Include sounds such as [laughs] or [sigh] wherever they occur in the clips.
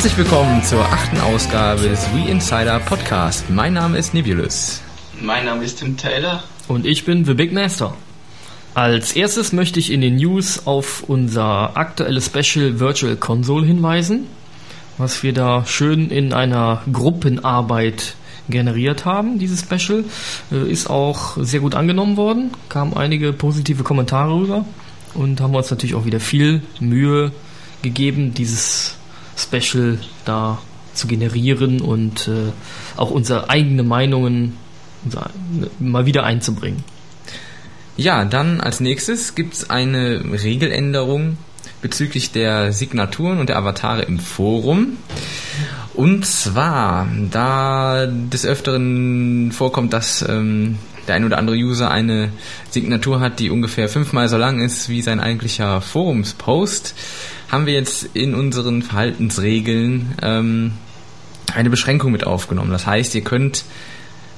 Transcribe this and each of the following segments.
Herzlich willkommen zur achten Ausgabe des We Insider Podcast. Mein Name ist Nebulous. Mein Name ist Tim Taylor. Und ich bin The Big Master. Als erstes möchte ich in den News auf unser aktuelles Special Virtual Console hinweisen, was wir da schön in einer Gruppenarbeit generiert haben. Dieses Special äh, ist auch sehr gut angenommen worden, kamen einige positive Kommentare rüber und haben uns natürlich auch wieder viel Mühe gegeben, dieses Special da zu generieren und äh, auch unsere eigenen Meinungen mal wieder einzubringen. Ja, dann als nächstes gibt es eine Regeländerung bezüglich der Signaturen und der Avatare im Forum. Und zwar, da des Öfteren vorkommt, dass ähm, der ein oder andere User eine Signatur hat, die ungefähr fünfmal so lang ist wie sein eigentlicher Forumspost, haben wir jetzt in unseren Verhaltensregeln ähm, eine Beschränkung mit aufgenommen. Das heißt, ihr könnt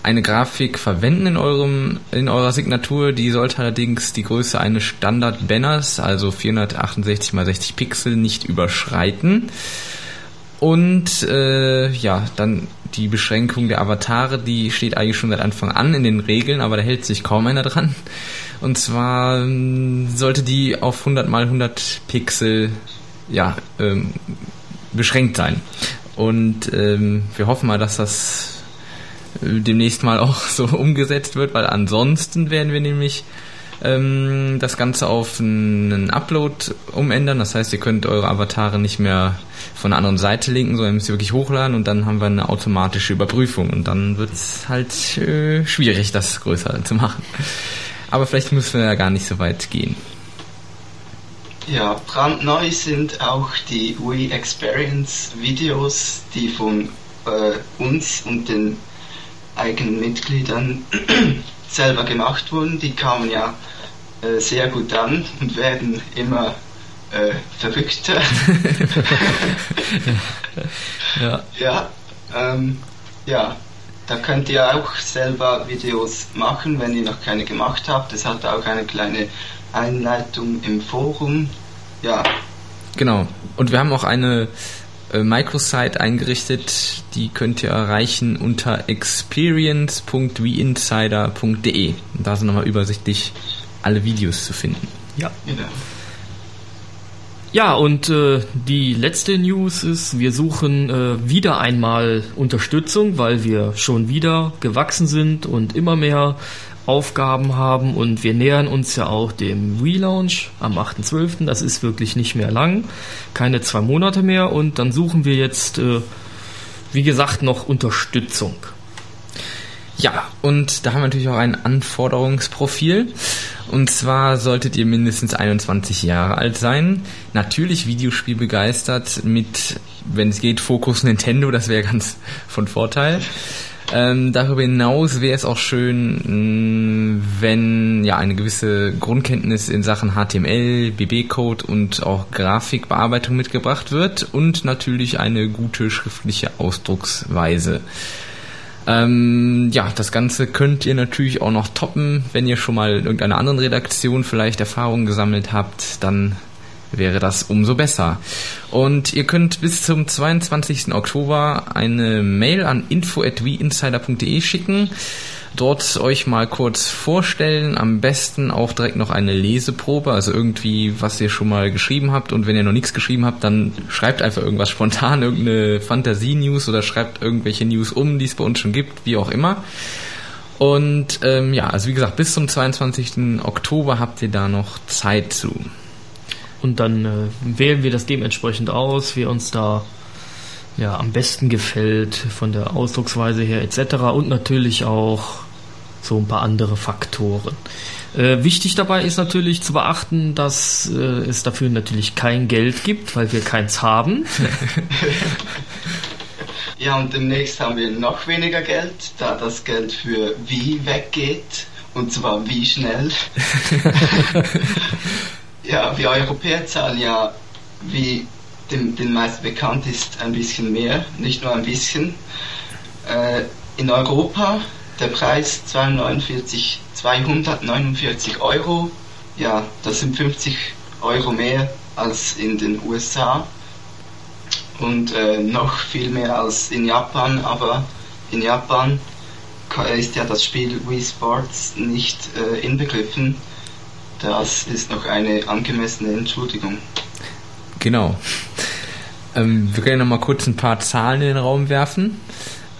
eine Grafik verwenden in eurem in eurer Signatur. Die sollte allerdings die Größe eines Standard-Banners, also 468 x 60 Pixel, nicht überschreiten. Und äh, ja, dann die Beschränkung der Avatare, die steht eigentlich schon seit Anfang an in den Regeln, aber da hält sich kaum einer dran. Und zwar ähm, sollte die auf 100 x 100 Pixel ja, ähm, beschränkt sein. Und ähm, wir hoffen mal, dass das äh, demnächst mal auch [laughs] so umgesetzt wird, weil ansonsten werden wir nämlich ähm, das Ganze auf einen Upload umändern. Das heißt, ihr könnt eure Avatare nicht mehr von der anderen Seite linken, sondern müsst ihr wirklich hochladen und dann haben wir eine automatische Überprüfung und dann wird es halt äh, schwierig, das größer zu machen. Aber vielleicht müssen wir ja gar nicht so weit gehen. Ja, brandneu sind auch die Wii Experience Videos, die von äh, uns und den eigenen Mitgliedern [clears throat] selber gemacht wurden. Die kamen ja äh, sehr gut an und werden immer äh, verrückter. [laughs] ja, ja, ähm, ja, da könnt ihr auch selber Videos machen, wenn ihr noch keine gemacht habt. Es hat auch eine kleine Einleitung im Forum. Ja. Genau. Und wir haben auch eine äh, Microsite eingerichtet, die könnt ihr erreichen unter experience.weinsider.de. Da sind nochmal übersichtlich alle Videos zu finden. Ja. Genau. Ja, und äh, die letzte News ist, wir suchen äh, wieder einmal Unterstützung, weil wir schon wieder gewachsen sind und immer mehr Aufgaben haben und wir nähern uns ja auch dem Relaunch am 8.12. Das ist wirklich nicht mehr lang, keine zwei Monate mehr und dann suchen wir jetzt, äh, wie gesagt, noch Unterstützung. Ja, und da haben wir natürlich auch ein Anforderungsprofil. Und zwar solltet ihr mindestens 21 Jahre alt sein. Natürlich Videospiel begeistert mit, wenn es geht, Fokus Nintendo, das wäre ganz von Vorteil. Ähm, darüber hinaus wäre es auch schön, mm, wenn ja eine gewisse Grundkenntnis in Sachen HTML, BB-Code und auch Grafikbearbeitung mitgebracht wird und natürlich eine gute schriftliche Ausdrucksweise. Ähm, ja, das Ganze könnt ihr natürlich auch noch toppen, wenn ihr schon mal in irgendeiner anderen Redaktion vielleicht Erfahrungen gesammelt habt, dann wäre das umso besser. Und ihr könnt bis zum 22. Oktober eine Mail an info@weinsider.de schicken. Dort euch mal kurz vorstellen, am besten auch direkt noch eine Leseprobe, also irgendwie, was ihr schon mal geschrieben habt. Und wenn ihr noch nichts geschrieben habt, dann schreibt einfach irgendwas spontan, irgendeine Fantasie-News oder schreibt irgendwelche News um, die es bei uns schon gibt, wie auch immer. Und ähm, ja, also wie gesagt, bis zum 22. Oktober habt ihr da noch Zeit zu. Und dann äh, wählen wir das dementsprechend aus, wie uns da ja, am besten gefällt, von der Ausdrucksweise her etc. Und natürlich auch so ein paar andere Faktoren. Äh, wichtig dabei ist natürlich zu beachten, dass äh, es dafür natürlich kein Geld gibt, weil wir keins haben. [laughs] ja, und demnächst haben wir noch weniger Geld, da das Geld für wie weggeht. Und zwar wie schnell. [laughs] ja, wir Europäer zahlen ja, wie den, den meisten bekannt ist, ein bisschen mehr, nicht nur ein bisschen. Äh, in Europa der Preis 249, 249 Euro, ja, das sind 50 Euro mehr als in den USA. und äh, noch viel mehr als in Japan, aber in Japan ist ja das Spiel Wii Sports nicht äh, inbegriffen. Das ist noch eine angemessene Entschuldigung. Genau. Ähm, wir können noch mal kurz ein paar Zahlen in den Raum werfen.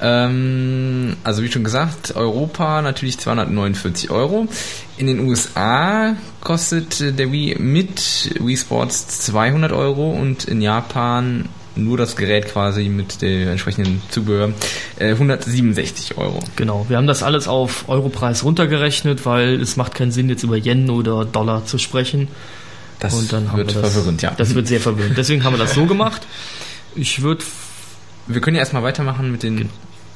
Ähm, also wie schon gesagt, Europa natürlich 249 Euro. In den USA kostet der Wii mit Wii Sports 200 Euro und in Japan nur das Gerät quasi mit dem entsprechenden Zubehör äh, 167 Euro. Genau, wir haben das alles auf Europreis runtergerechnet, weil es macht keinen Sinn, jetzt über Yen oder Dollar zu sprechen. Das und dann wird das, verwirrend, ja. Das wird sehr verwirrend. Deswegen haben wir das so gemacht. Ich würde. Wir können ja erstmal weitermachen mit den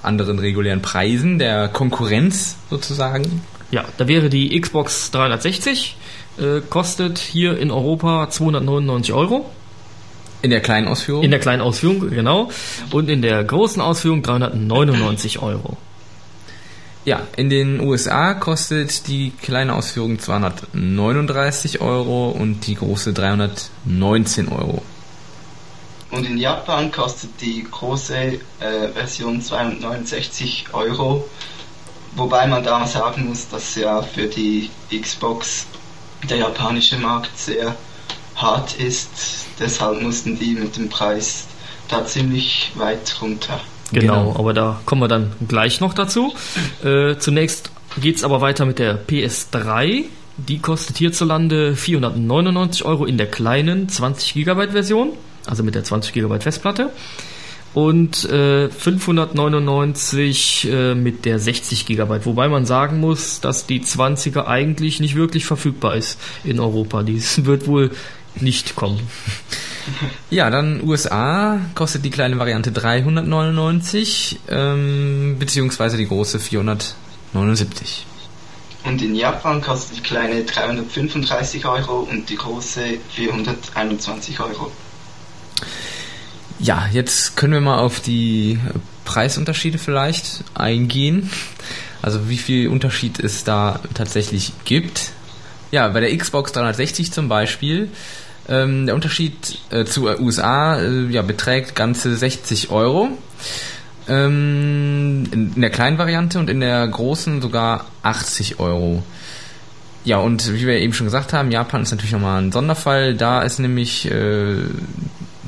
anderen regulären Preisen, der Konkurrenz sozusagen. Ja, da wäre die Xbox 360, äh, kostet hier in Europa 299 Euro. In der kleinen Ausführung? In der kleinen Ausführung, genau. Und in der großen Ausführung 399 Euro. Ja, in den USA kostet die kleine Ausführung 239 Euro und die große 319 Euro. Und in Japan kostet die große äh, Version 269 Euro, wobei man da sagen muss, dass ja für die Xbox der japanische Markt sehr hart ist. Deshalb mussten die mit dem Preis da ziemlich weit runter. Genau, genau. aber da kommen wir dann gleich noch dazu. Äh, zunächst geht es aber weiter mit der PS3. Die kostet hierzulande 499 Euro in der kleinen 20 GB Version also mit der 20 GB Festplatte. Und äh, 599 äh, mit der 60 GB, wobei man sagen muss, dass die 20er eigentlich nicht wirklich verfügbar ist in Europa. Dies [laughs] wird wohl nicht kommen. Ja, dann USA kostet die kleine Variante 399, ähm, beziehungsweise die große 479. Und in Japan kostet die kleine 335 Euro und die große 421 Euro. Ja, jetzt können wir mal auf die Preisunterschiede vielleicht eingehen. Also wie viel Unterschied es da tatsächlich gibt. Ja, bei der Xbox 360 zum Beispiel, ähm, der Unterschied äh, zu USA äh, ja, beträgt ganze 60 Euro. Ähm, in, in, der kleinen Variante und in der großen sogar 80 Euro. Ja, und wie wir eben schon gesagt haben, Japan ist natürlich nochmal ein Sonderfall. Da ist nämlich äh,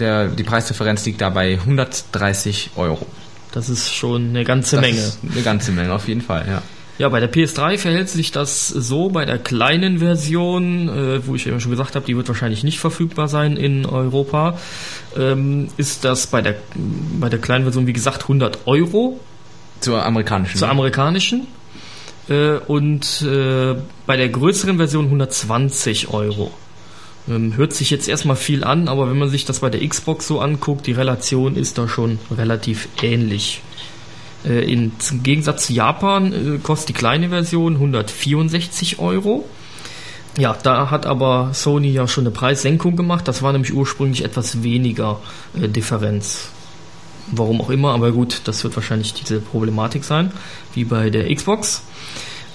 der, die Preisdifferenz liegt da bei 130 Euro. Das ist schon eine ganze das Menge. eine ganze Menge, auf jeden Fall, ja. Ja, bei der PS3 verhält sich das so, bei der kleinen Version, äh, wo ich eben schon gesagt habe, die wird wahrscheinlich nicht verfügbar sein in Europa, ähm, ist das bei der, bei der kleinen Version, wie gesagt, 100 Euro. Zur amerikanischen. Zur ne? amerikanischen. Äh, und äh, bei der größeren Version 120 Euro. Ähm, hört sich jetzt erstmal viel an, aber wenn man sich das bei der Xbox so anguckt, die Relation ist da schon relativ ähnlich. Äh, Im Gegensatz zu Japan äh, kostet die kleine Version 164 Euro. Ja, da hat aber Sony ja schon eine Preissenkung gemacht. Das war nämlich ursprünglich etwas weniger äh, Differenz. Warum auch immer, aber gut, das wird wahrscheinlich diese Problematik sein, wie bei der Xbox.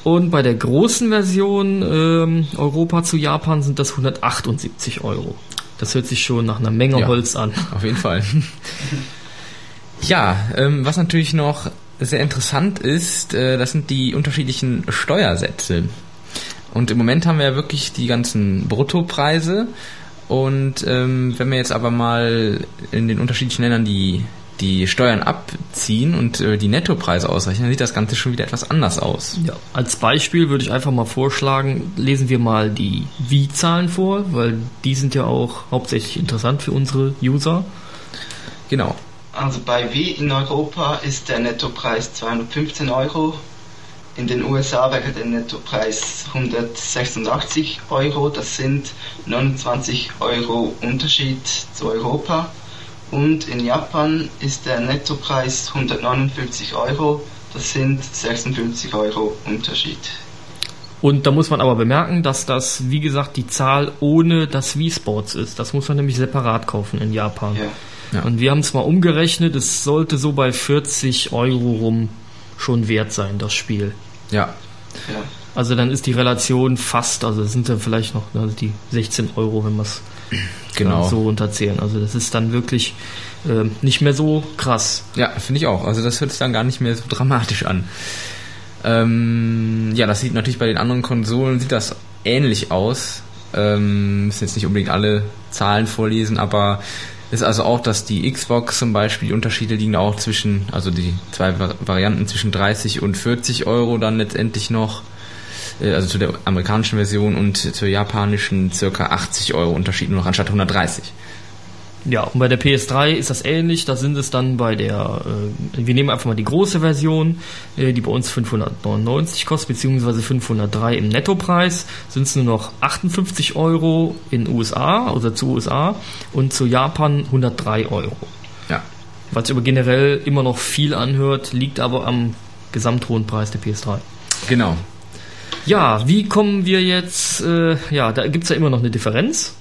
Und bei der großen Version ähm, Europa zu Japan sind das 178 Euro. Das hört sich schon nach einer Menge ja, Holz an. Auf jeden Fall. [laughs] ja, ähm, was natürlich noch sehr interessant ist, äh, das sind die unterschiedlichen Steuersätze. Und im Moment haben wir ja wirklich die ganzen Bruttopreise. Und ähm, wenn wir jetzt aber mal in den unterschiedlichen Ländern die die Steuern abziehen und äh, die Nettopreise ausrechnen, dann sieht das Ganze schon wieder etwas anders aus. Ja, als Beispiel würde ich einfach mal vorschlagen, lesen wir mal die Wie-Zahlen vor, weil die sind ja auch hauptsächlich interessant für unsere User. Genau. Also bei Wie in Europa ist der Nettopreis 215 Euro. In den USA wäre der Nettopreis 186 Euro. Das sind 29 Euro Unterschied zu Europa. Und in Japan ist der Nettopreis 159 Euro. Das sind 56 Euro Unterschied. Und da muss man aber bemerken, dass das, wie gesagt, die Zahl ohne das Wii Sports ist. Das muss man nämlich separat kaufen in Japan. Ja. Ja. Und wir haben es mal umgerechnet, es sollte so bei 40 Euro rum schon wert sein, das Spiel. Ja. ja. Also dann ist die Relation fast, also sind dann vielleicht noch also die 16 Euro, wenn man es genau. so runterzählen. Also das ist dann wirklich äh, nicht mehr so krass. Ja, finde ich auch. Also das hört sich dann gar nicht mehr so dramatisch an. Ähm, ja, das sieht natürlich bei den anderen Konsolen sieht das ähnlich aus. Ähm, müssen jetzt nicht unbedingt alle Zahlen vorlesen, aber ist also auch, dass die Xbox zum Beispiel, die Unterschiede liegen auch zwischen, also die zwei Varianten zwischen 30 und 40 Euro dann letztendlich noch, äh, also zu der amerikanischen Version und zur japanischen circa 80 Euro Unterschied nur noch anstatt 130. Ja, und bei der PS3 ist das ähnlich. Da sind es dann bei der, äh, wir nehmen einfach mal die große Version, äh, die bei uns 599 kostet, beziehungsweise 503 im Nettopreis, sind es nur noch 58 Euro in USA, also zu USA, und zu Japan 103 Euro. Ja. Was aber generell immer noch viel anhört, liegt aber am gesamthohen Preis der PS3. Genau. Ja, wie kommen wir jetzt, äh, ja, da gibt es ja immer noch eine Differenz.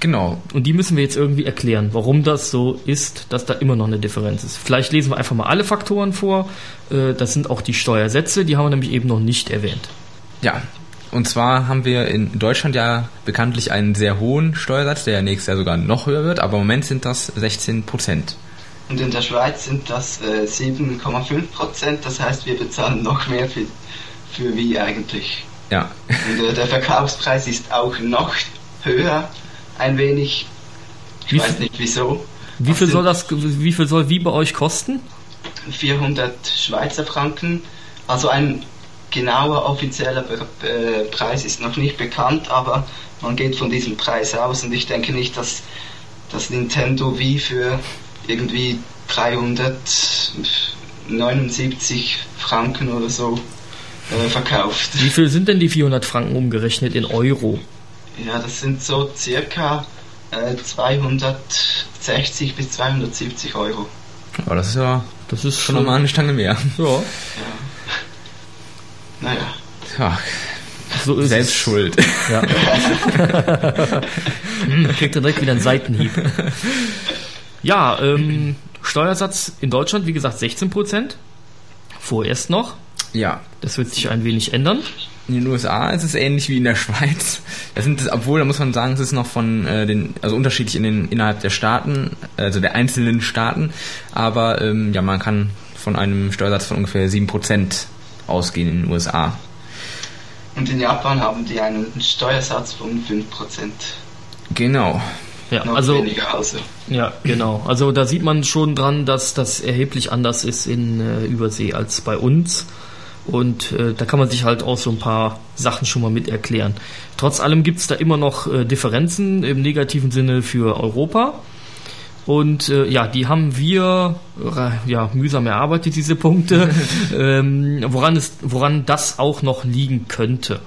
Genau. Und die müssen wir jetzt irgendwie erklären, warum das so ist, dass da immer noch eine Differenz ist. Vielleicht lesen wir einfach mal alle Faktoren vor. Äh, das sind auch die Steuersätze, die haben wir nämlich eben noch nicht erwähnt. Ja, und zwar haben wir in Deutschland ja bekanntlich einen sehr hohen Steuersatz, der nächstes Jahr sogar noch höher wird, aber im Moment sind das 16 Prozent. Und in der Schweiz sind das äh, 7,5 Prozent, das heißt, wir bezahlen noch mehr für, für wie eigentlich. Ja. Und äh, der Verkaufspreis ist auch noch höher ein wenig. Ich Wie weiß viel- nicht wieso. Wie viel soll das, wie viel soll wie bei euch kosten? sind 400 Schweizer Franken. Also ein genauer offizieller Be Preis ist noch nicht bekannt, aber man geht von diesem Preis aus und ich denke nicht, dass das Nintendo Wii für irgendwie 379 Franken oder so äh, verkauft. Wie viel sind denn die 400 Franken umgerechnet in Euro? Ja, das sind so circa äh, 260 bis 270 Euro. Aber das ist ja Das ist schon nochmal eine Stange mehr. Ja, Naja, Ja, so ist selbst es. schuld. Ja. [laughs] Hm, kriegt er direkt wieder einen Seitenhieb. Ja, ähm, Steuersatz in Deutschland, wie gesagt, 16 Prozent. Vorerst noch. Ja, Das wird sich ein wenig ändern. In den USA ist es ähnlich wie in der Schweiz. Da sind es, obwohl, da muss man sagen, es ist noch von äh, den, also unterschiedlich in den, innerhalb der Staaten, also der einzelnen Staaten, aber ähm, ja, man kann von einem Steuersatz von ungefähr 7% ausgehen in den USA. und in Japan haben die einen Steuersatz von 5%. Genau. Ja, Noch also weniger also. Ja, genau. Also da sieht man schon dran, dass das erheblich anders ist in äh, Übersee als bei uns. Und äh, da kann man sich halt auch so ein paar Sachen schon mal mit erklären. Trotz allem gibt's da immer noch äh, Differenzen im negativen Sinne für Europa. Und äh, ja, die haben wir äh, ja mühsam erarbeitet, diese Punkte, [laughs] ähm, woran, es, woran das auch noch liegen könnte.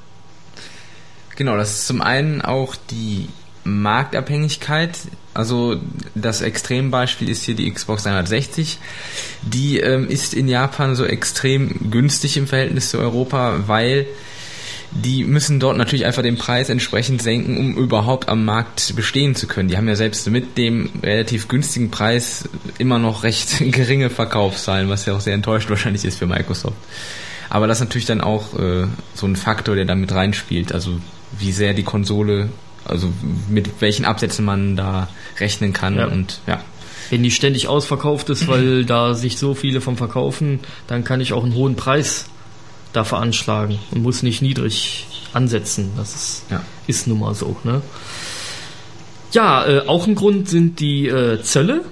Genau, das ist zum einen auch die Marktabhängigkeit. Also das Extrembeispiel ist hier die Xbox 360. Die ähm, ist in Japan so extrem günstig im Verhältnis zu Europa, weil die müssen dort natürlich einfach den Preis entsprechend senken, um überhaupt am Markt bestehen zu können. Die haben ja selbst mit dem relativ günstigen Preis immer noch recht [laughs] geringe Verkaufszahlen, was ja auch sehr enttäuscht wahrscheinlich ist für Microsoft. Aber das ist natürlich dann auch äh, so ein Faktor, der da mit reinspielt. Also wie sehr die Konsole, also mit welchen Absätzen man da rechnen kann Ja. und ja. Wenn die ständig ausverkauft ist, weil [clears throat] da sich so viele vom verkaufen, dann kann ich auch einen hohen Preis da veranschlagen und muss nicht niedrig ansetzen. Das ist, Ja. ist nun mal so. Ne? Ja, äh, auch ein Grund sind die äh, Zölle,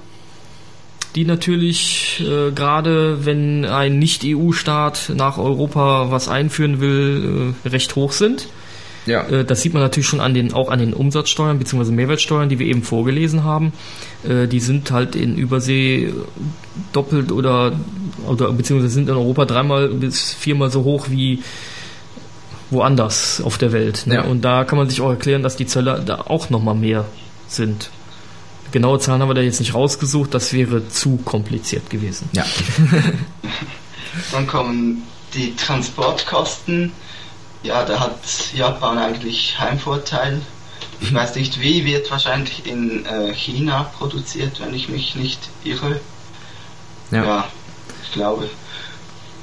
die natürlich äh, gerade, wenn ein Nicht-EU-Staat nach Europa was einführen will, äh, recht hoch sind. Ja. Äh, Das sieht man natürlich schon an den, auch an den Umsatzsteuern bzw. Mehrwertsteuern, die wir eben vorgelesen haben. Äh, Die sind halt in Übersee doppelt oder, oder beziehungsweise sind in Europa dreimal bis viermal so hoch wie woanders auf der Welt. Ne? Ja. Und da kann man sich auch erklären, dass die Zölle da auch nochmal mehr sind. Genaue Zahlen haben wir da jetzt nicht rausgesucht, das wäre zu kompliziert gewesen. Ja. [laughs] Dann kommen die Transportkosten. Ja, da hat Japan eigentlich Heimvorteil. Ich weiß nicht wie, wird wahrscheinlich in äh, China produziert, wenn ich mich nicht irre. Ja. Ja, ich glaube.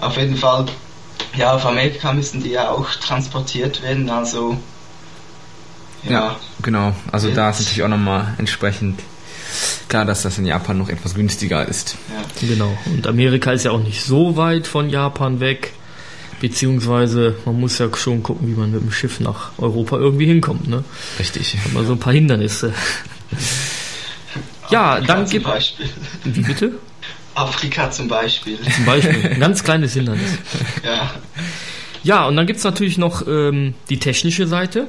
Auf jeden Fall, ja, auf Amerika müssen die ja auch transportiert werden, also Ja, genau. Also da ist natürlich auch nochmal entsprechend Klar, dass das in Japan noch etwas günstiger ist. Ja. Genau. Und Amerika ist ja auch nicht so weit von Japan weg. Beziehungsweise man muss ja schon gucken, wie man mit dem Schiff nach Europa irgendwie hinkommt. Ne? Richtig. Hat man so ein paar Hindernisse. ja, dann gibt. Wie bitte? Afrika zum Beispiel. Zum Beispiel. Ein ganz kleines Hindernis. Ja. Ja, und dann gibt es natürlich noch ähm, die technische Seite.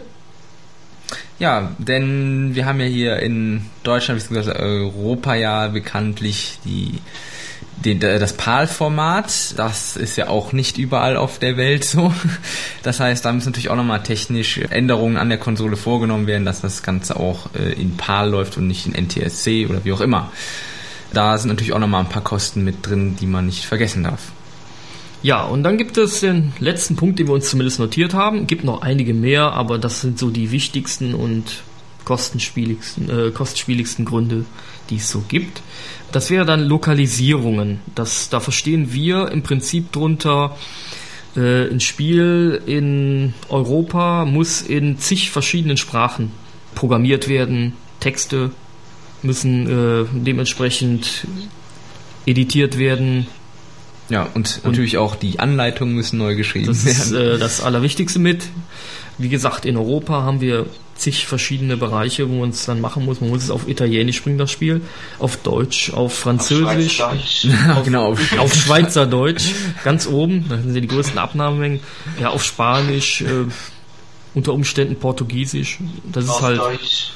Ja, denn wir haben ja hier in Deutschland bzw. Europa ja bekanntlich die, die das PAL-Format. Das ist ja auch nicht überall auf der Welt so. [laughs] Das heißt, da müssen natürlich auch nochmal technisch Änderungen an der Konsole vorgenommen werden, dass das Ganze auch äh, in PAL läuft und nicht in NTSC oder wie auch immer. Da sind natürlich auch nochmal ein paar Kosten mit drin, die man nicht vergessen darf. Ja, und dann gibt es den letzten Punkt, den wir uns zumindest notiert haben. Gibt noch einige mehr, aber das sind so die wichtigsten und kostenspieligsten, äh, kostspieligsten Gründe, die es so gibt. Das wäre dann Lokalisierungen. Das, da verstehen wir im Prinzip drunter, äh, ein Spiel in Europa muss in zig verschiedenen Sprachen programmiert werden. Texte müssen äh, dementsprechend editiert werden, ja, und, und, natürlich auch die Anleitungen müssen neu geschrieben das werden. Das ist äh, das Allerwichtigste mit. Wie gesagt, in Europa haben wir zig verschiedene Bereiche, wo man es dann machen muss. Man muss es auf Italienisch bringen, das Spiel, auf Deutsch, auf Französisch, auf, auf, [laughs] [laughs] genau, auf, [laughs] auf Schweizerdeutsch, ganz oben, da sind die größten Abnahmemengen, ja, auf Spanisch, äh, unter Umständen Portugiesisch, das ist halt Ostdeutsch,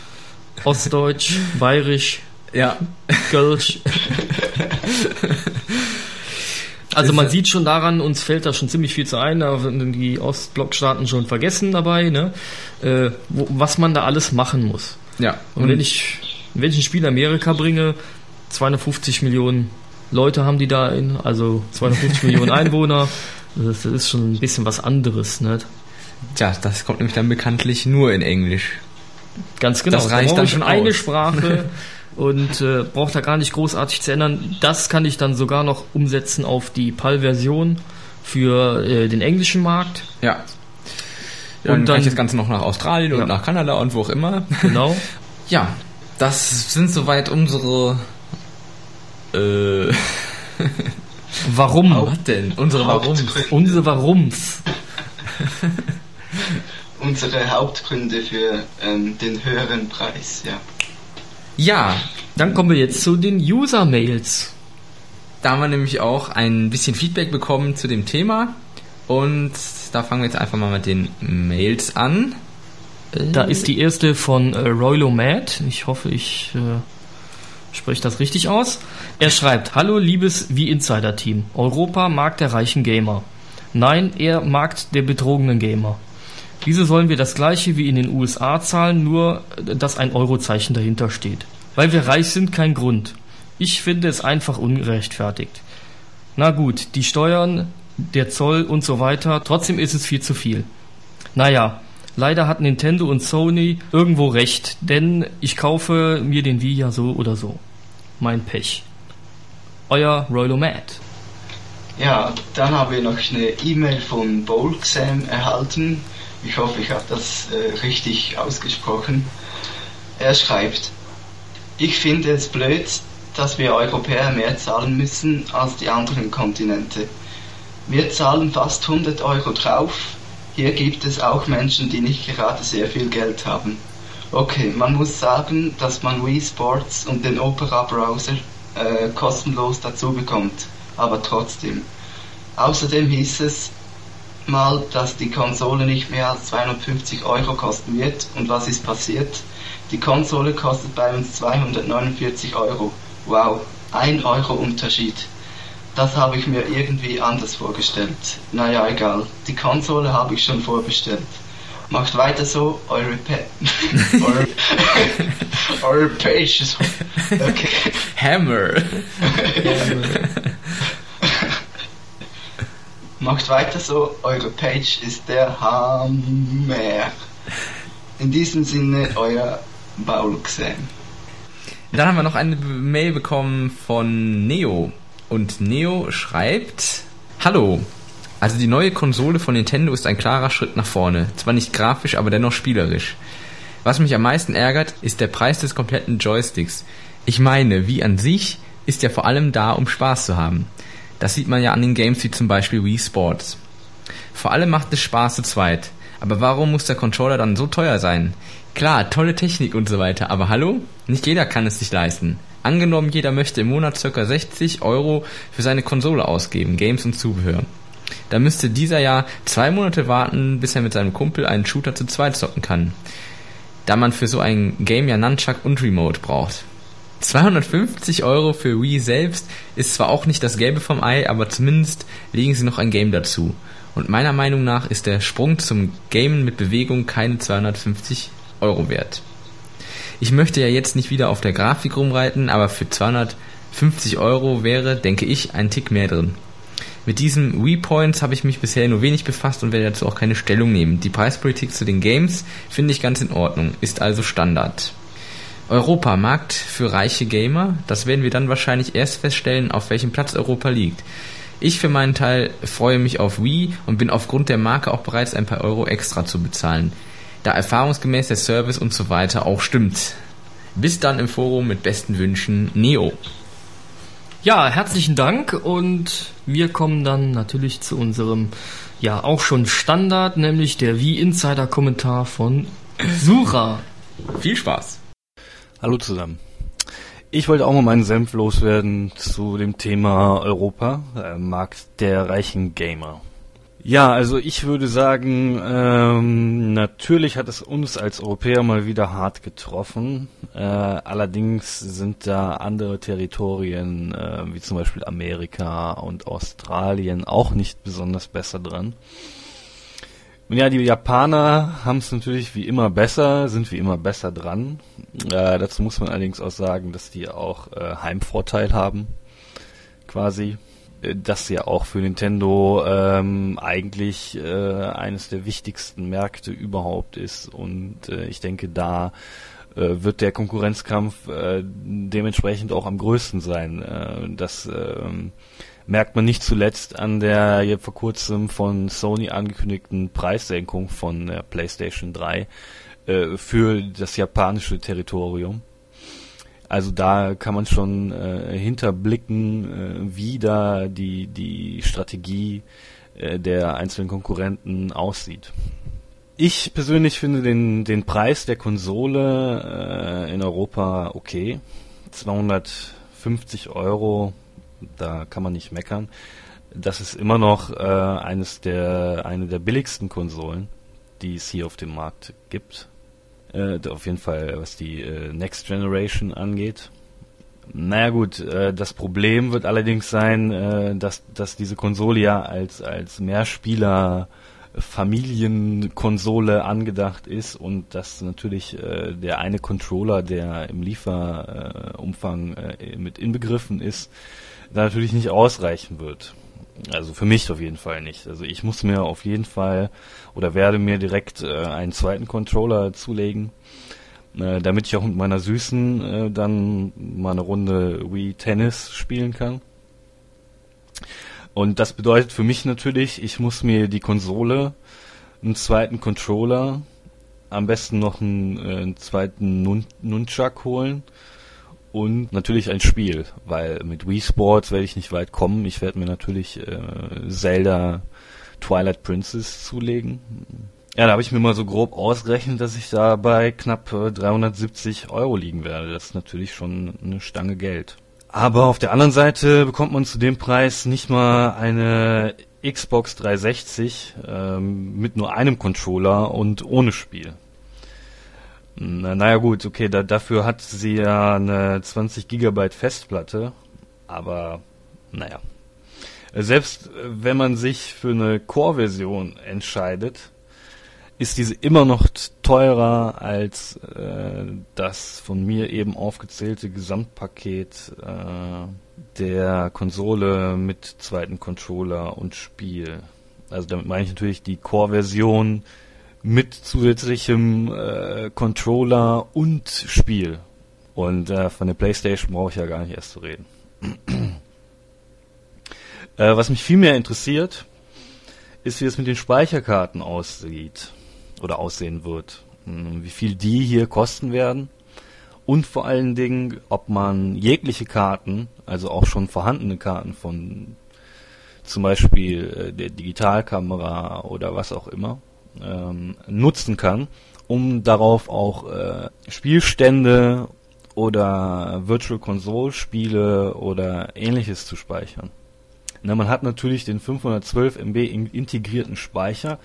Ostdeutsch Bayerisch, ja, Kölsch. Also man sieht schon daran, uns fällt da schon ziemlich viel zu ein, da sind die Ostblockstaaten schon vergessen dabei, ne? Äh, wo, was man da alles machen muss. Ja. Und, und wenn ich, wenn ich ein Spiel Amerika bringe, 250 Millionen Leute haben die da, in, also 250 Millionen [laughs] Einwohner, das, das, ist schon ein bisschen was anderes, ne? Tja, das kommt nämlich dann bekanntlich nur in Englisch. Ganz genau. Das reicht da dann schon eine aus. Sprache. [laughs] und äh, braucht da gar nicht großartig zu ändern. Das kann ich dann sogar noch umsetzen auf die PAL-Version für äh, den englischen Markt. Ja. Dann und dann kann ich das Ganze noch nach Australien ja. und nach Kanada und wo auch immer. Genau. [laughs] ja, das sind soweit unsere. Äh, [laughs] Warum? Was denn? Unsere Warums. Unsere Warums. [laughs] unsere Hauptgründe für ähm, den höheren Preis, ja. Ja. Dann kommen wir jetzt zu den User-Mails. Da haben wir nämlich auch ein bisschen Feedback bekommen zu dem Thema. Und da fangen wir jetzt einfach mal mit den Mails an. Da ist die erste von äh, Roylo Mad. Ich hoffe, ich äh, spreche das richtig aus. Er schreibt: Hallo, liebes wie Insider-Team. Europa mag der reichen Gamer. Nein, er mag der betrogenen Gamer. Diese sollen wir das gleiche wie in den USA zahlen, nur dass ein Eurozeichen dahinter steht. Weil wir reich sind, kein Grund. Ich finde es einfach ungerechtfertigt. Na gut, die Steuern, der Zoll und so weiter, trotzdem ist es viel zu viel. Naja, leider hat Nintendo und Sony irgendwo recht, denn ich kaufe mir den Wii ja so oder so. Mein Pech. Euer Royal Mad. Ja, dann haben wir noch eine E-Mail von Bolksam erhalten. Ich hoffe, ich habe das äh, richtig ausgesprochen. Er schreibt, ich finde es blöd, dass wir Europäer mehr zahlen müssen als die anderen Kontinente. Wir zahlen fast 100 Euro drauf. Hier gibt es auch Menschen, die nicht gerade sehr viel Geld haben. Okay, man muss sagen, dass man Wii Sports und den Opera Browser äh, kostenlos dazu bekommt, aber trotzdem. Außerdem hieß es, mal, dass die Konsole nicht mehr als 250 Euro kosten wird. Und was ist passiert? Die Konsole kostet bei uns 249 Euro. Wow, 1 Euro Unterschied. Das habe ich mir irgendwie anders vorgestellt. Naja, egal. Die Konsole habe ich schon vorbestellt. Macht weiter so, eure, [laughs] eure, [laughs] eure Pages. Okay. Hammer. [laughs] Macht weiter so, eure Page ist der Hammer. In diesem Sinne, euer Baulxam. Dann haben wir noch eine Mail bekommen von Neo. Und Neo schreibt: Hallo. Also die neue Konsole von Nintendo ist ein klarer Schritt nach vorne. Zwar nicht grafisch, aber dennoch spielerisch. Was mich am meisten ärgert, ist der Preis des kompletten Joysticks. Ich meine, wie an sich ist ja vor allem da, um Spaß zu haben. Das sieht man ja an den Games wie zum Beispiel Wii Sports. Vor allem macht es Spaß zu zweit. Aber warum muss der Controller dann so teuer sein? Klar, tolle Technik und so weiter, aber hallo? Nicht jeder kann es sich leisten. Angenommen, jeder möchte im Monat ca. 60 Euro für seine Konsole ausgeben, Games und Zubehör. Da müsste dieser ja zwei Monate warten, bis er mit seinem Kumpel einen Shooter zu zweit zocken kann. Da man für so ein Game ja Nunchuck und Remote braucht. 250 Euro für Wii selbst ist zwar auch nicht das Gelbe vom Ei, aber zumindest legen sie noch ein Game dazu. Und meiner Meinung nach ist der Sprung zum Gamen mit Bewegung keine 250 Euro wert. Ich möchte ja jetzt nicht wieder auf der Grafik rumreiten, aber für 250 Euro wäre, denke ich, ein Tick mehr drin. Mit diesen Wii Points habe ich mich bisher nur wenig befasst und werde dazu auch keine Stellung nehmen. Die Preispolitik zu den Games finde ich ganz in Ordnung, ist also Standard. Europa, Markt für reiche Gamer, das werden wir dann wahrscheinlich erst feststellen, auf welchem Platz Europa liegt. Ich für meinen Teil freue mich auf Wii und bin aufgrund der Marke auch bereits ein paar Euro extra zu bezahlen da erfahrungsgemäß der Service und so weiter auch stimmt. Bis dann im Forum mit besten Wünschen, Neo. Ja, herzlichen Dank und wir kommen dann natürlich zu unserem ja auch schon Standard, nämlich der Wie Insider Kommentar von Sucha. Viel Spaß. Hallo zusammen. Ich wollte auch mal meinen Senf loswerden zu dem Thema Europa, äh, Markt der reichen Gamer. Ja, also ich würde sagen, ähm, natürlich hat es uns als Europäer mal wieder hart getroffen. Äh, allerdings sind da andere Territorien, äh, wie zum Beispiel Amerika und Australien, auch nicht besonders besser dran. Und ja, die Japaner haben es natürlich wie immer besser, sind wie immer besser dran. Äh, dazu muss man allerdings auch sagen, dass die auch äh, Heimvorteil haben, quasi das ja auch für Nintendo ähm, eigentlich äh, eines der wichtigsten Märkte überhaupt ist. Und äh, ich denke, da äh, wird der Konkurrenzkampf äh, dementsprechend auch am größten sein. Äh, das äh, merkt man nicht zuletzt an der vor kurzem von Sony angekündigten Preissenkung von der PlayStation 3 äh, für das japanische Territorium also da kann man schon äh, hinterblicken, äh, wie da die, die Strategie äh, der einzelnen Konkurrenten aussieht. Ich persönlich finde den, den Preis der Konsole äh, in Europa okay. 250 Euro, da kann man nicht meckern. Das ist immer noch äh, eines der, eine der billigsten Konsolen, die es hier auf dem Markt gibt. Äh, auf jeden Fall, was die äh, Next Generation angeht. Naja gut, äh, das Problem wird allerdings sein, äh, dass, dass diese Konsole ja als, als Mehrspieler Familienkonsole angedacht ist und dass natürlich äh, der eine Controller, der im Lieferumfang äh, mit inbegriffen ist, da natürlich nicht ausreichen wird. Also für mich auf jeden Fall nicht. Also ich muss mir auf jeden Fall oder werde mir direkt äh, einen zweiten Controller zulegen, äh, damit ich auch mit meiner Süßen äh, dann mal eine Runde Wii Tennis spielen kann. Und das bedeutet für mich natürlich, ich muss mir die Konsole, einen zweiten Controller, am besten noch einen, äh, einen zweiten Nun Nunchuck holen und natürlich ein Spiel, weil mit Wii Sports werde ich nicht weit kommen. Ich werde mir natürlich äh, Zelda Twilight Princess zulegen. Ja, da habe ich mir mal so grob ausgerechnet, dass ich da bei knapp äh, 370 Euro liegen werde. Das ist natürlich schon eine Stange Geld. Aber auf der anderen Seite bekommt man zu dem Preis nicht mal eine Xbox 360 ähm, mit nur einem Controller und ohne Spiel. Na, naja gut, okay, da, dafür hat sie ja eine 20 Gigabyte Festplatte, aber naja. Selbst äh, wenn man sich für eine Core-Version entscheidet, ist diese immer noch teurer als äh, das von mir eben aufgezählte Gesamtpaket äh, der Konsole mit zweiten Controller und Spiel. Also damit meine ich natürlich die Core-Version mit zusätzlichem äh, Controller und Spiel. Und äh, von der PlayStation brauche ich ja gar nicht erst zu reden. [clears throat] äh, was mich viel mehr interessiert, ist, wie es mit den Speicherkarten aussieht oder aussehen wird. Hm, wie viel die hier kosten werden und vor allen Dingen, ob man jegliche Karten, also auch schon vorhandene Karten von zum Beispiel äh, der Digitalkamera oder was auch immer, ähm, nutzen kann, um darauf auch äh, Spielstände oder Virtual Console Spiele oder ähnliches zu speichern. Na, man hat natürlich den 512 MB integrierten Speicher,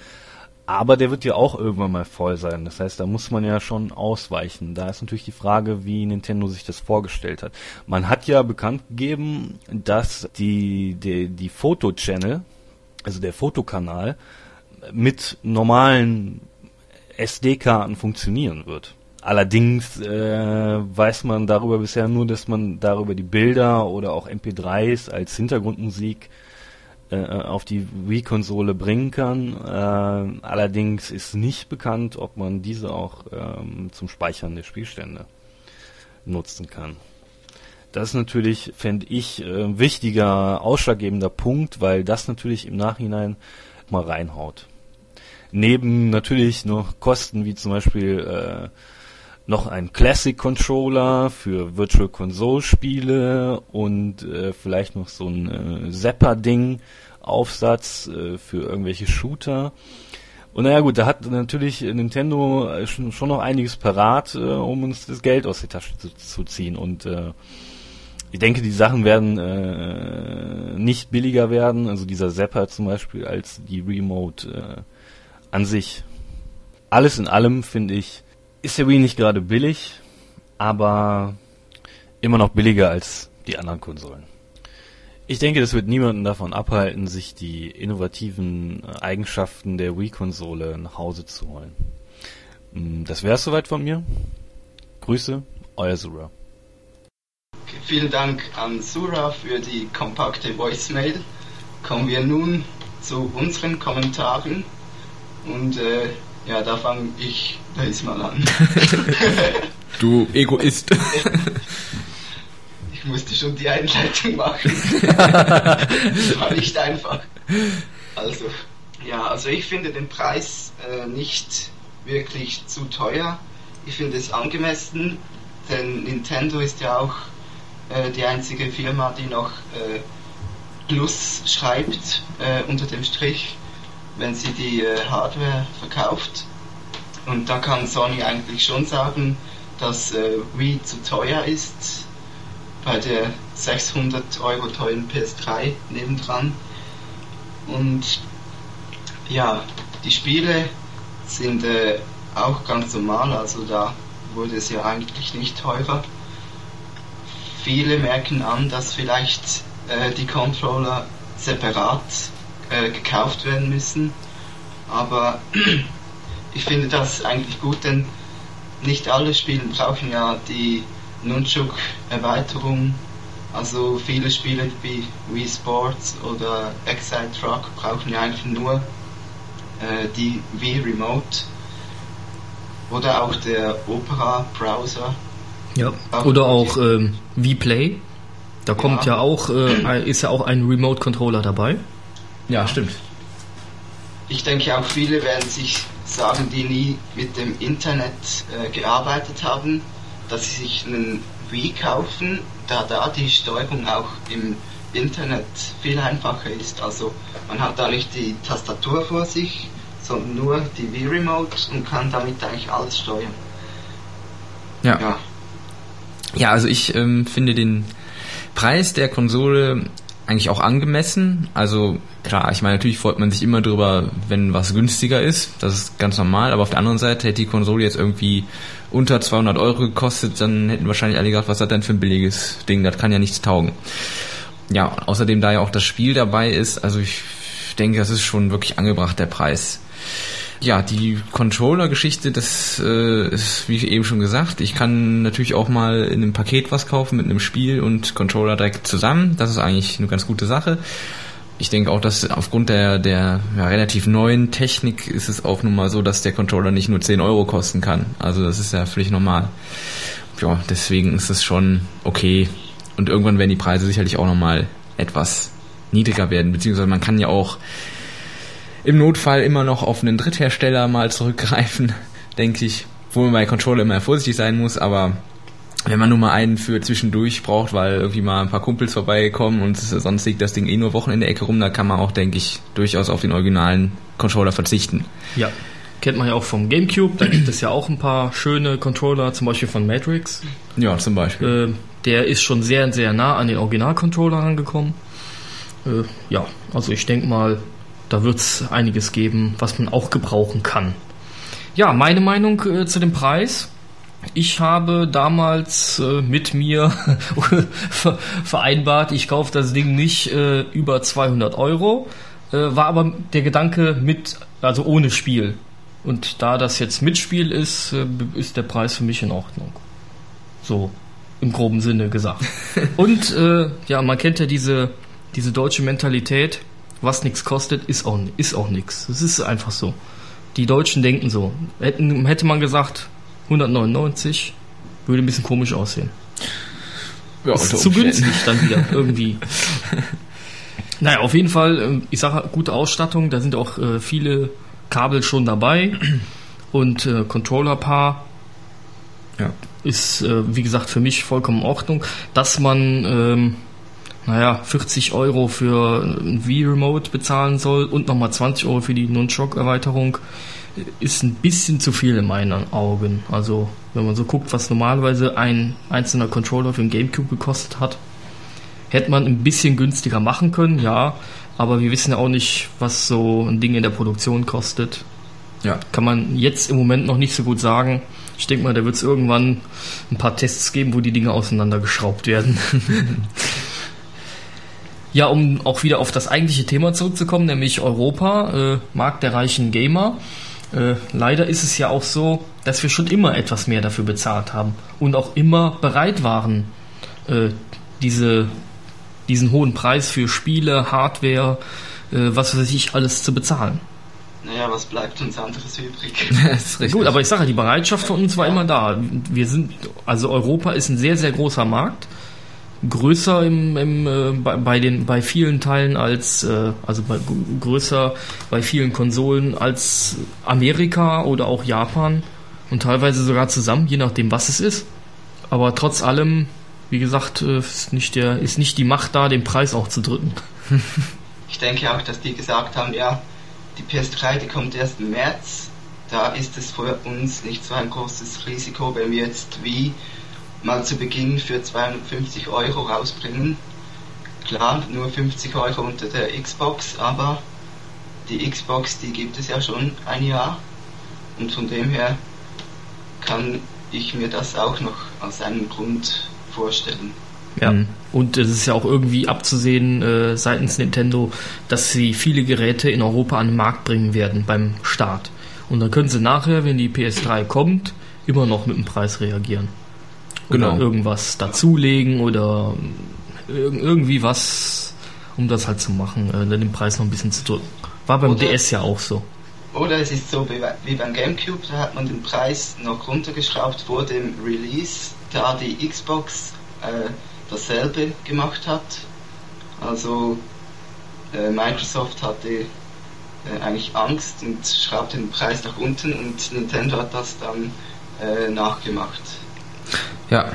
aber der wird ja auch irgendwann mal voll sein. Das heißt, da muss man ja schon ausweichen. Da ist natürlich die Frage, wie Nintendo sich das vorgestellt hat. Man hat ja bekannt gegeben, dass die, die, die Foto-Channel, also der Fotokanal, mit normalen SD-Karten funktionieren wird. Allerdings äh, weiß man darüber bisher nur, dass man darüber die Bilder oder auch MP3s als Hintergrundmusik äh, auf die Wii-Konsole bringen kann. Äh, allerdings ist nicht bekannt, ob man diese auch ähm, zum Speichern der Spielstände nutzen kann. Das ist natürlich, fände ich, äh, wichtiger, ausschlaggebender Punkt, weil das natürlich im Nachhinein mal reinhaut. Neben natürlich noch Kosten wie zum Beispiel äh, noch ein Classic Controller für Virtual Console Spiele und äh, vielleicht noch so ein äh, Zapper-Ding, Aufsatz äh, für irgendwelche Shooter. Und naja gut, da hat natürlich Nintendo äh, schon, schon noch einiges parat, äh, um uns das Geld aus der Tasche zu, zu ziehen. Und äh, ich denke, die Sachen werden äh, nicht billiger werden, also dieser Zapper zum Beispiel, als die Remote äh, an sich. Alles in allem finde ich, ist der Wii nicht gerade billig, aber immer noch billiger als die anderen Konsolen. Ich denke, das wird niemanden davon abhalten, sich die innovativen äh, Eigenschaften der Wii-Konsole nach Hause zu holen. Mm, das wäre es soweit von mir. Grüße, euer Sura. Vielen Dank an Sura für die kompakte Voicemail. Kommen wir nun zu unseren Kommentaren. Und äh, ja, da fange ich diesmal an. [laughs] du Egoist. ich musste schon die Einleitung machen. das [laughs] war nicht einfach. Also, ja, also ich finde den Preis äh, nicht wirklich zu teuer. Ich finde es angemessen, denn Nintendo ist ja auch äh, die einzige Firma, die noch äh, Plus schreibt äh, unter dem Strich wenn sie die äh, Hardware verkauft. Und da kann Sony eigentlich schon sagen, dass äh, Wii zu teuer ist bei der 600 Euro teuren PS3 nebendran. Und ja, die Spiele sind äh, auch ganz normal, also da wurde es ja eigentlich nicht teurer. Viele merken an, dass vielleicht äh, die Controller separat äh, gekauft werden müssen. Aber [clears throat] ich finde das eigentlich gut, denn nicht alle Spiele brauchen ja die Nunchuk-Erweiterung. Also viele Spiele wie Wii Sports oder Excite Truck brauchen ja eigentlich nur äh, die Wii Remote oder auch der Opera Browser. Ja, oder auch ähm, Wii Play. Da kommt ja, ja auch, äh, ist ja auch ein Remote Controller dabei. Ja, stimmt. Ich denke auch viele werden sich sagen, die nie mit dem Internet äh, gearbeitet haben, dass sie sich einen Wii kaufen, da da die Steuerung auch im Internet viel einfacher ist. Also man hat da nicht die Tastatur vor sich, sondern nur die Wii Remote und kann damit eigentlich alles steuern. Ja. Ja, ja also ich ähm, finde den Preis der Konsole eigentlich auch angemessen. Also klar, ich meine, natürlich freut man sich immer drüber, wenn was günstiger ist. Das ist ganz normal. Aber auf der anderen Seite hätte die Konsole jetzt irgendwie unter 200 Euro gekostet, dann hätten wahrscheinlich alle gedacht, was hat denn für ein billiges Ding? Das kann ja nichts taugen. Ja, außerdem da ja auch das Spiel dabei ist, also ich denke, das ist schon wirklich angebracht, der Preis. Ja, die Controller-Geschichte, das äh, ist wie eben schon gesagt. Ich kann natürlich auch mal in einem Paket was kaufen mit einem Spiel und Controller direkt zusammen. Das ist eigentlich eine ganz gute Sache. Ich denke auch, dass aufgrund der, der ja, relativ neuen Technik ist es auch nun mal so, dass der Controller nicht nur 10 Euro kosten kann. Also das ist ja völlig normal. Ja, deswegen ist es schon okay. Und irgendwann werden die Preise sicherlich auch nochmal etwas niedriger werden. Beziehungsweise man kann ja auch im Notfall immer noch auf einen Dritthersteller mal zurückgreifen, [laughs] denke ich. Wo man bei Controller immer vorsichtig sein muss, aber wenn man nur mal einen für zwischendurch braucht, weil irgendwie mal ein paar Kumpels vorbeikommen und sonst liegt das Ding eh nur Wochen in der Ecke rum, da kann man auch, denke ich, durchaus auf den originalen Controller verzichten. Ja, kennt man ja auch vom GameCube, da gibt es ja auch ein paar schöne Controller, zum Beispiel von Matrix. Ja, zum Beispiel. Äh, der ist schon sehr, sehr nah an den Original-Controller rangekommen. Äh, ja, also ich denke mal, da wird es einiges geben, was man auch gebrauchen kann. Ja, meine Meinung äh, zu dem Preis. Ich habe damals äh, mit mir [laughs] vereinbart, ich kaufe das Ding nicht äh, über 200 Euro, äh, war aber der Gedanke mit, also ohne Spiel. Und da das jetzt mit Spiel ist, äh, ist der Preis für mich in Ordnung. So, im groben Sinne gesagt. [laughs] Und äh, ja, man kennt ja diese, diese deutsche Mentalität, was nichts kostet, ist auch, ist auch nichts. Das ist einfach so. Die Deutschen denken so. Hätten, hätte man gesagt, 199, würde ein bisschen komisch aussehen. Ja, ist zu günstig dann wieder [laughs] irgendwie. naja, auf jeden Fall, ähm, ich sage gute Ausstattung, da sind auch äh, viele Kabel schon dabei und äh, Controller-Paar. Ja. Ist, äh, wie gesagt, für mich vollkommen in Ordnung. Dass man, ähm, naja, 40 Euro für ein Wii-Remote bezahlen soll und nochmal 20 Euro für die Nunchok-Erweiterung, ist ein bisschen zu viel in meinen Augen. Also, wenn man so guckt, was normalerweise ein einzelner Controller für ein Gamecube gekostet hat, hätte man ein bisschen günstiger machen können, ja. Aber wir wissen ja auch nicht, was so ein Ding in der Produktion kostet. Ja. Kann man jetzt im Moment noch nicht so gut sagen. Ich denke mal, da wird es irgendwann ein paar Tests geben, wo die Dinge auseinandergeschraubt werden. [laughs] ja, um auch wieder auf das eigentliche Thema zurückzukommen, nämlich Europa, äh, Markt der reichen Gamer. Äh, leider ist es ja auch so, dass wir schon immer etwas mehr dafür bezahlt haben und auch immer bereit waren, äh, diese, diesen hohen Preis für Spiele, Hardware, äh, was weiß ich, alles zu bezahlen. Naja, was bleibt uns anderes übrig? [laughs] ist richtig. Gut, aber ich sage, die Bereitschaft von uns war ja. immer da. Wir sind, also Europa ist ein sehr, sehr großer Markt größer im, im, äh, bei, bei, den, bei vielen Teilen als, äh, also bei, größer bei vielen Konsolen als Amerika oder auch Japan und teilweise sogar zusammen, je nachdem, was es ist. Aber trotz allem, wie gesagt, äh, ist nicht, der, ist nicht die Macht da, den Preis auch zu drücken. [laughs] ich denke auch, dass die gesagt haben, ja, die PS3, die kommt erst im März. Da ist es für uns nicht so ein großes Risiko, wenn wir jetzt wie mal zu Beginn für 250 Euro rausbringen. Klar, nur 50 Euro unter der Xbox, aber die Xbox, die gibt es ja schon ein Jahr und von dem her kann ich mir das auch noch als einen Grund vorstellen. Ja, mhm. und es ist ja auch irgendwie abzusehen äh, seitens Nintendo, dass sie viele Geräte in Europa an den Markt bringen werden beim Start. Und dann können sie nachher, wenn die PS3 kommt, immer noch mit dem Preis reagieren genau. oder irgendwas dazulegen oder irgendwie was, um das halt zu machen, äh, den Preis noch ein bisschen zu drücken. War beim oder, DS ja auch so. Oder es ist so wie, wie beim GameCube, da hat man den Preis noch runtergeschraubt vor dem Release, da die Xbox äh, dasselbe gemacht hat. Also äh, Microsoft hatte äh, eigentlich Angst und schraubte den Preis nach unten und Nintendo hat das dann äh, nachgemacht. Ja,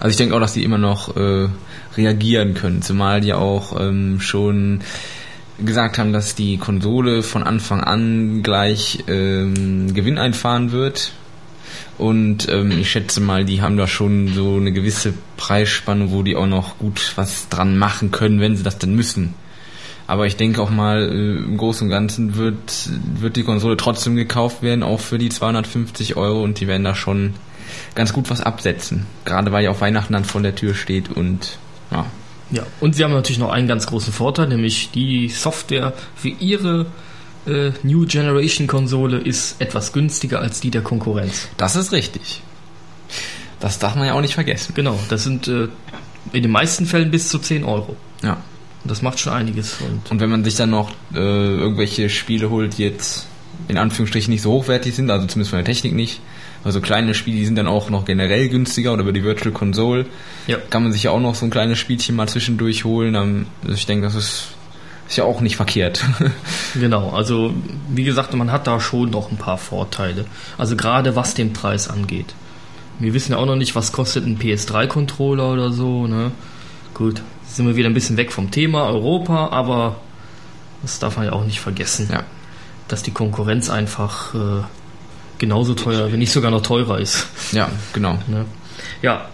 also ich denke auch, dass die immer noch äh, reagieren können, zumal die auch ähm, schon gesagt haben, dass die Konsole von Anfang an gleich ähm, Gewinn einfahren wird. Und ähm, ich schätze mal, die haben da schon so eine gewisse Preisspanne, wo die auch noch gut was dran machen können, wenn sie das denn müssen. Aber ich denke auch mal, äh, im Großen und Ganzen wird, wird die Konsole trotzdem gekauft werden, auch für die 250 Euro und die werden da schon ganz gut was absetzen. Gerade weil ja auch Weihnachten dann vor der Tür steht und ja. Ja, und sie haben natürlich noch einen ganz großen Vorteil, nämlich die Software für ihre äh, New Generation Konsole ist etwas günstiger als die der Konkurrenz. Das ist richtig. Das darf man ja auch nicht vergessen. Genau, das sind äh, in den meisten Fällen bis zu 10 Euro. Ja. Und das macht schon einiges. Und, und wenn man sich dann noch äh, irgendwelche Spiele holt, die jetzt in Anführungsstrichen nicht so hochwertig sind, also zumindest von der Technik nicht, also kleine Spiele, die sind dann auch noch generell günstiger oder über die Virtual Console. Ja. Kann man sich ja auch noch so ein kleines Spielchen mal zwischendurch holen. Also ich denke, das ist, ist ja auch nicht verkehrt. [laughs] genau, also wie gesagt, man hat da schon noch ein paar Vorteile. Also gerade was den Preis angeht. wir wissen ja auch noch nicht, was kostet ein PS3-Controller oder so. Ne? Gut, sind wir wieder ein bisschen weg vom Thema Europa, aber das darf man ja auch nicht vergessen, Ja. dass die Konkurrenz einfach äh, genauso teuer, wenn nicht sogar noch teurer ist. Ja, genau. Ne? Ja.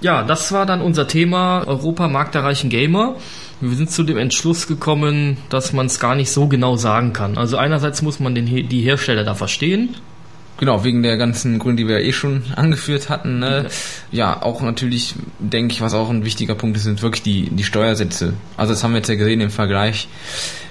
ja, das war dann unser Thema Europa Markt der reichen Gamer. Wir sind zu dem Entschluss gekommen, dass man es gar nicht so genau sagen kann. Also einerseits muss man den, die Hersteller da verstehen. Genau, wegen der ganzen Gründe, die wir eh schon [laughs] angeführt hatten. Ne? Ja, auch natürlich, denke ich, was auch ein wichtiger Punkt ist, sind wirklich die, die Steuersätze. Also das haben wir jetzt ja gesehen im Vergleich.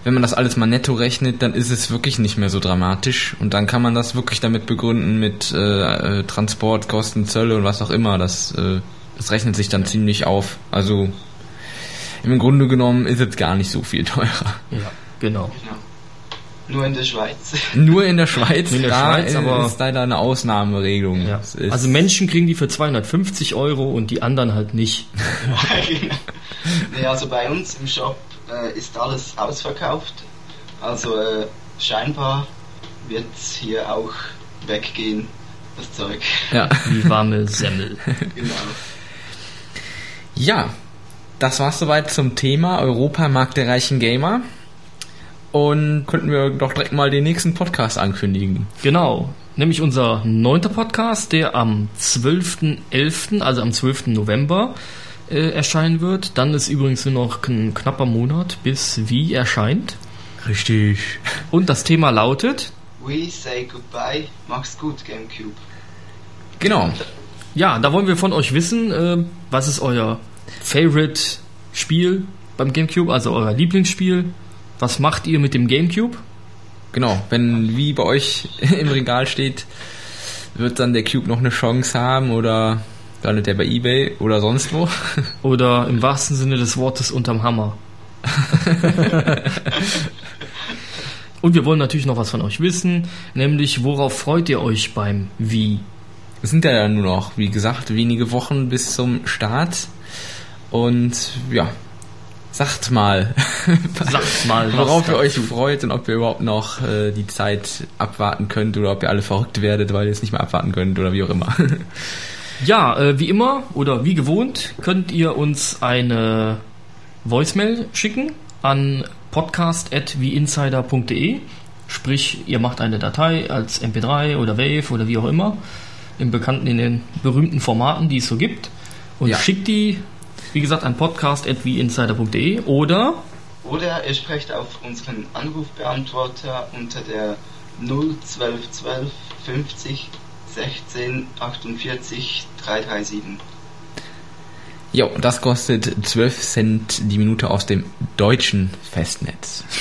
Wenn man das alles mal netto rechnet, dann ist es wirklich nicht mehr so dramatisch. Und dann kann man das wirklich damit begründen mit äh, äh, Transportkosten, Zölle und was auch immer. Das, äh, das rechnet sich dann ziemlich auf. Also im Grunde genommen ist es gar nicht so viel teurer. Ja, genau. Genau. [laughs] Nur in der Schweiz. Nur in der Schweiz, in der da Schweiz, aber- ist leider eine Ausnahmeregelung. Ja. Es ist- Also Menschen kriegen die für 250 Euro und die anderen halt nicht. [laughs] Nee, also bei uns im Shop äh, ist alles ausverkauft. Also äh, scheinbar wird hier auch weggehen, das Zeug. ja. [laughs] Wie warme Semmel. genau. Ja, das war's soweit zum Thema Europa Markt der reichen Gamer. Und könnten wir doch direkt mal den nächsten Podcast ankündigen. Genau. Nämlich unser neunter Podcast, der am 12.11., also am 12. November, äh, erscheinen wird. Dann ist übrigens nur noch ein knapper Monat, bis wie erscheint. Richtig. Und das Thema lautet, We say goodbye. Mach's gut, Gamecube. Genau. ja, da wollen wir von euch wissen, äh, was ist euer Favorite Spiel beim GameCube, also euer Lieblingsspiel. Was macht ihr mit dem GameCube? Genau. Wenn wie bei euch [laughs] im Regal steht, wird dann der Cube noch eine Chance haben oder landet der bei Ebay oder sonst wo. [laughs] Oder im wahrsten Sinne des Wortes unterm Hammer. [laughs] Und wir wollen natürlich noch was von euch wissen, nämlich worauf freut ihr euch beim Wie? Es sind ja nur noch, wie gesagt, wenige Wochen bis zum Start. Und ja, sagt mal, Sagt mal, [laughs] worauf ihr euch freut und ob ihr überhaupt noch äh, die Zeit abwarten könnt oder ob ihr alle verrückt werdet, weil ihr es nicht mehr abwarten könnt oder wie auch immer. [laughs] Ja, äh, wie immer oder wie gewohnt könnt ihr uns eine Voicemail schicken an podcast.wieinsider.de. Sprich, ihr macht eine Datei als MP3 oder Wave oder wie auch immer, im bekannten, in den berühmten Formaten, die es so gibt, und Ja. schickt die, wie gesagt, an podcast.wieinsider.de oder Oder ihr sprecht auf unseren Anrufbeantworter unter der 01212 50 16 48 337. Jo, das kostet 12 Cent die Minute aus dem deutschen Festnetz. [laughs]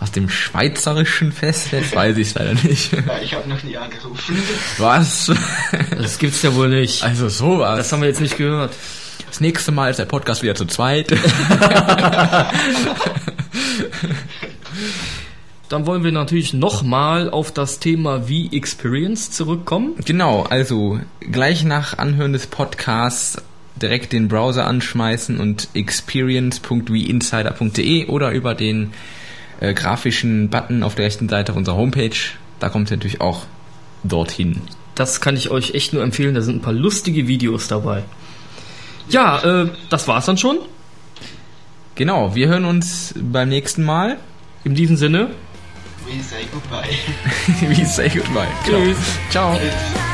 Aus dem schweizerischen Festnetz weiß ich es leider nicht. [laughs] Ja, ich habe noch nie angerufen. Was? das gibt's ja wohl nicht. Also sowas. Das haben wir jetzt nicht gehört. Das nächste Mal ist der Podcast wieder zu zweit. [laughs] Dann wollen wir natürlich nochmal auf das Thema Wie Experience zurückkommen. Genau, also gleich nach Anhören des Podcasts direkt den Browser anschmeißen und experience.weinsider.de oder über den äh, grafischen Button auf der rechten Seite unserer Homepage. Da kommt ihr natürlich auch dorthin. Das kann ich euch echt nur empfehlen. Da sind ein paar lustige Videos dabei. Ja, äh, das war's dann schon. Genau, wir hören uns beim nächsten Mal. In diesem Sinne, We say goodbye. [laughs] Wie say goodbye. Tschüss. Ciao. Tschüss.